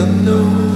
unknown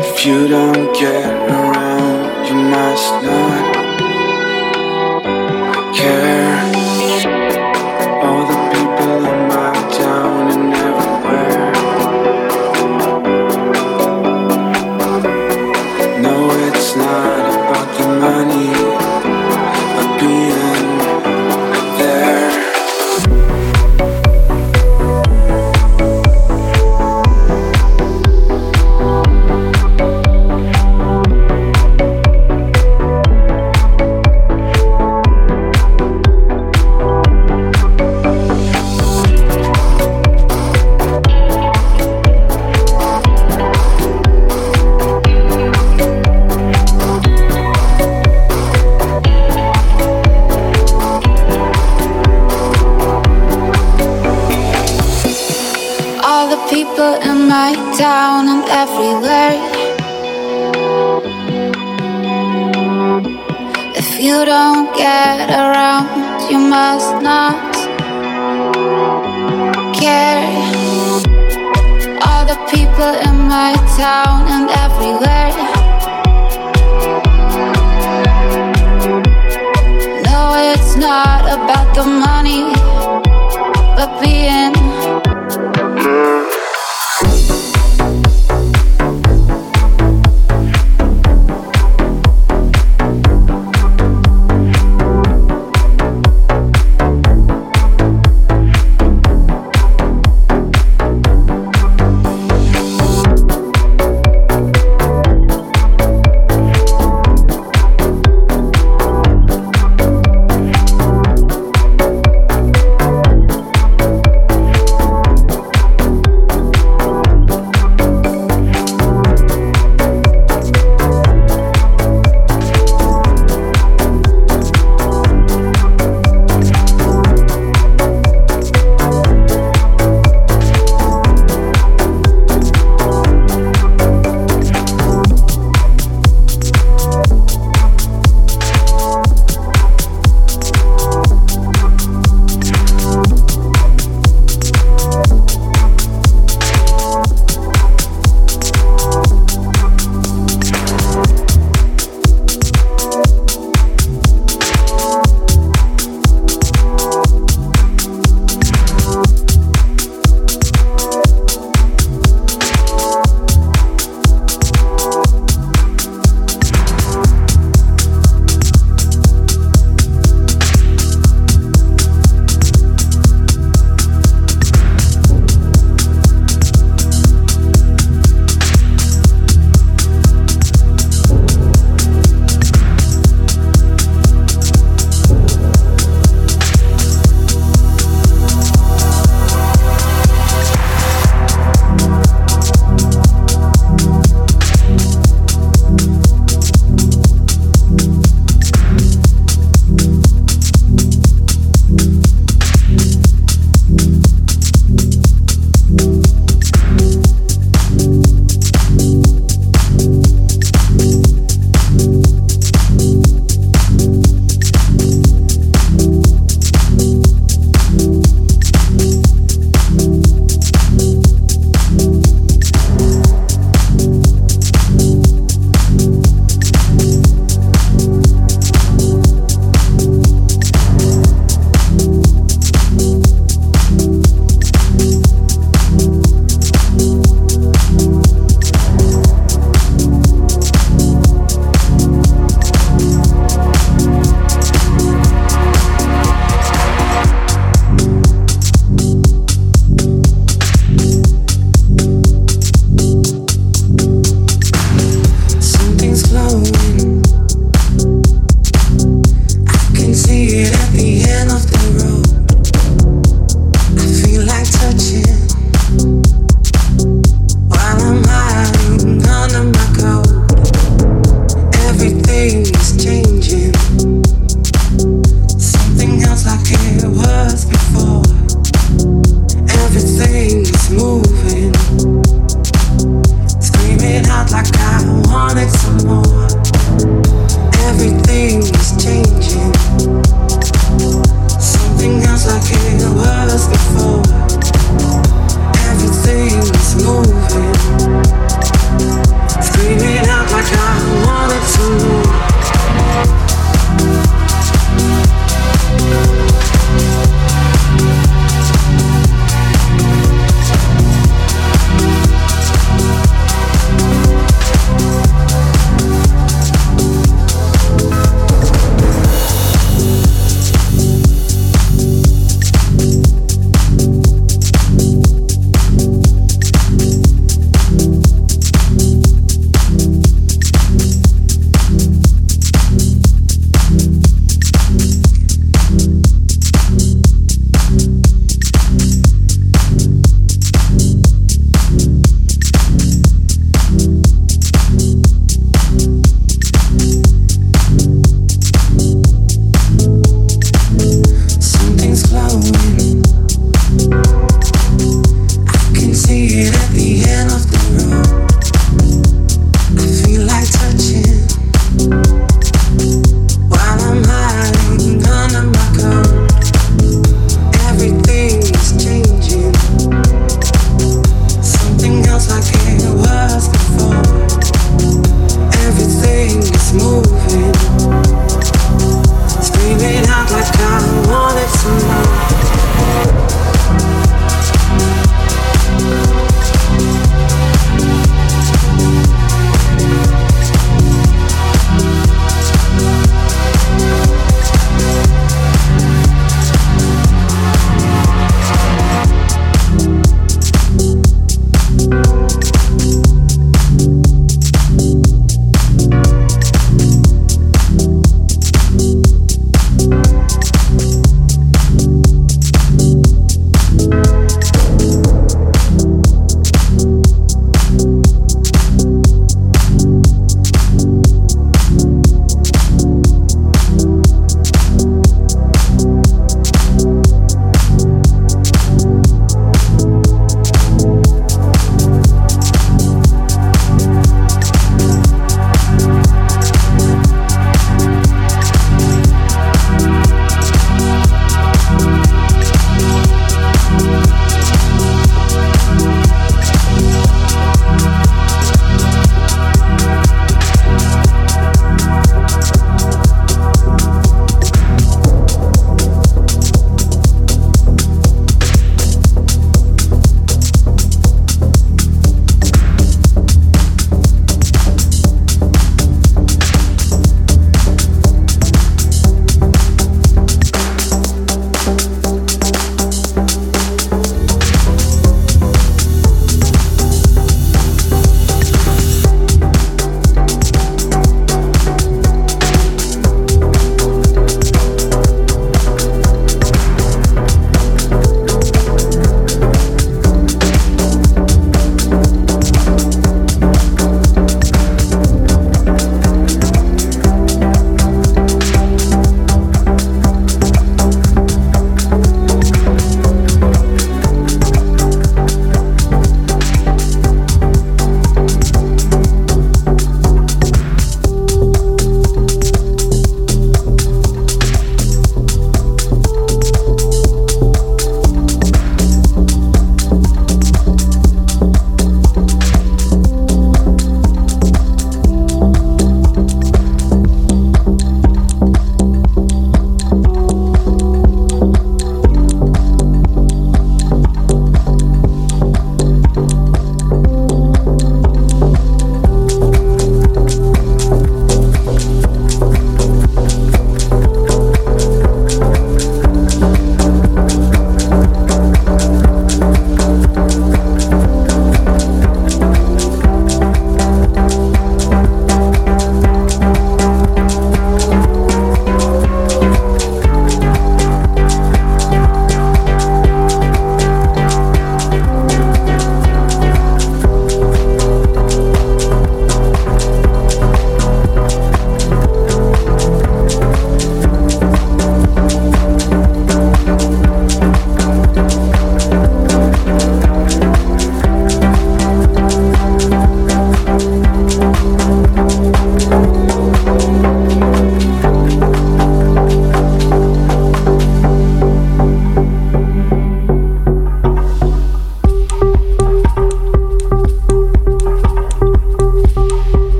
If you don't get around, you must not.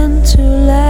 to let